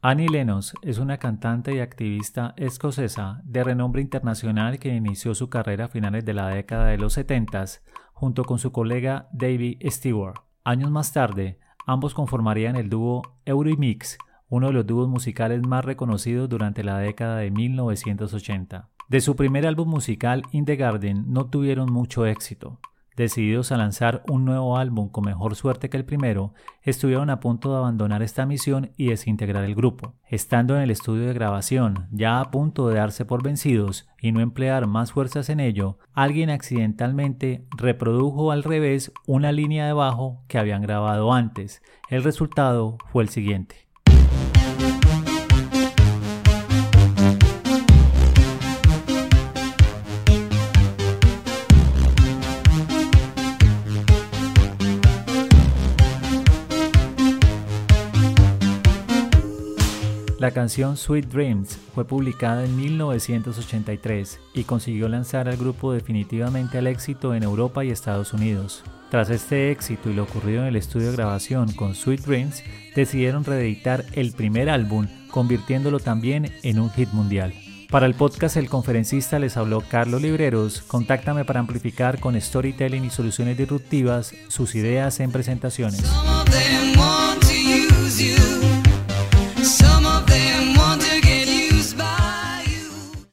Annie Lennox es una cantante y activista escocesa de renombre internacional que inició su carrera a finales de la década de los 70 junto con su colega David Stewart. Años más tarde, ambos conformarían el dúo Eurimix, uno de los dúos musicales más reconocidos durante la década de 1980. De su primer álbum musical In the Garden no tuvieron mucho éxito. Decididos a lanzar un nuevo álbum con mejor suerte que el primero, estuvieron a punto de abandonar esta misión y desintegrar el grupo. Estando en el estudio de grabación, ya a punto de darse por vencidos y no emplear más fuerzas en ello, alguien accidentalmente reprodujo al revés una línea de bajo que habían grabado antes. El resultado fue el siguiente. La canción Sweet Dreams fue publicada en 1983 y consiguió lanzar al grupo definitivamente al éxito en Europa y Estados Unidos. Tras este éxito y lo ocurrido en el estudio de grabación con Sweet Dreams, decidieron reeditar el primer álbum, convirtiéndolo también en un hit mundial. Para el podcast El Conferencista les habló Carlos Libreros. Contáctame para amplificar con storytelling y soluciones disruptivas sus ideas en presentaciones.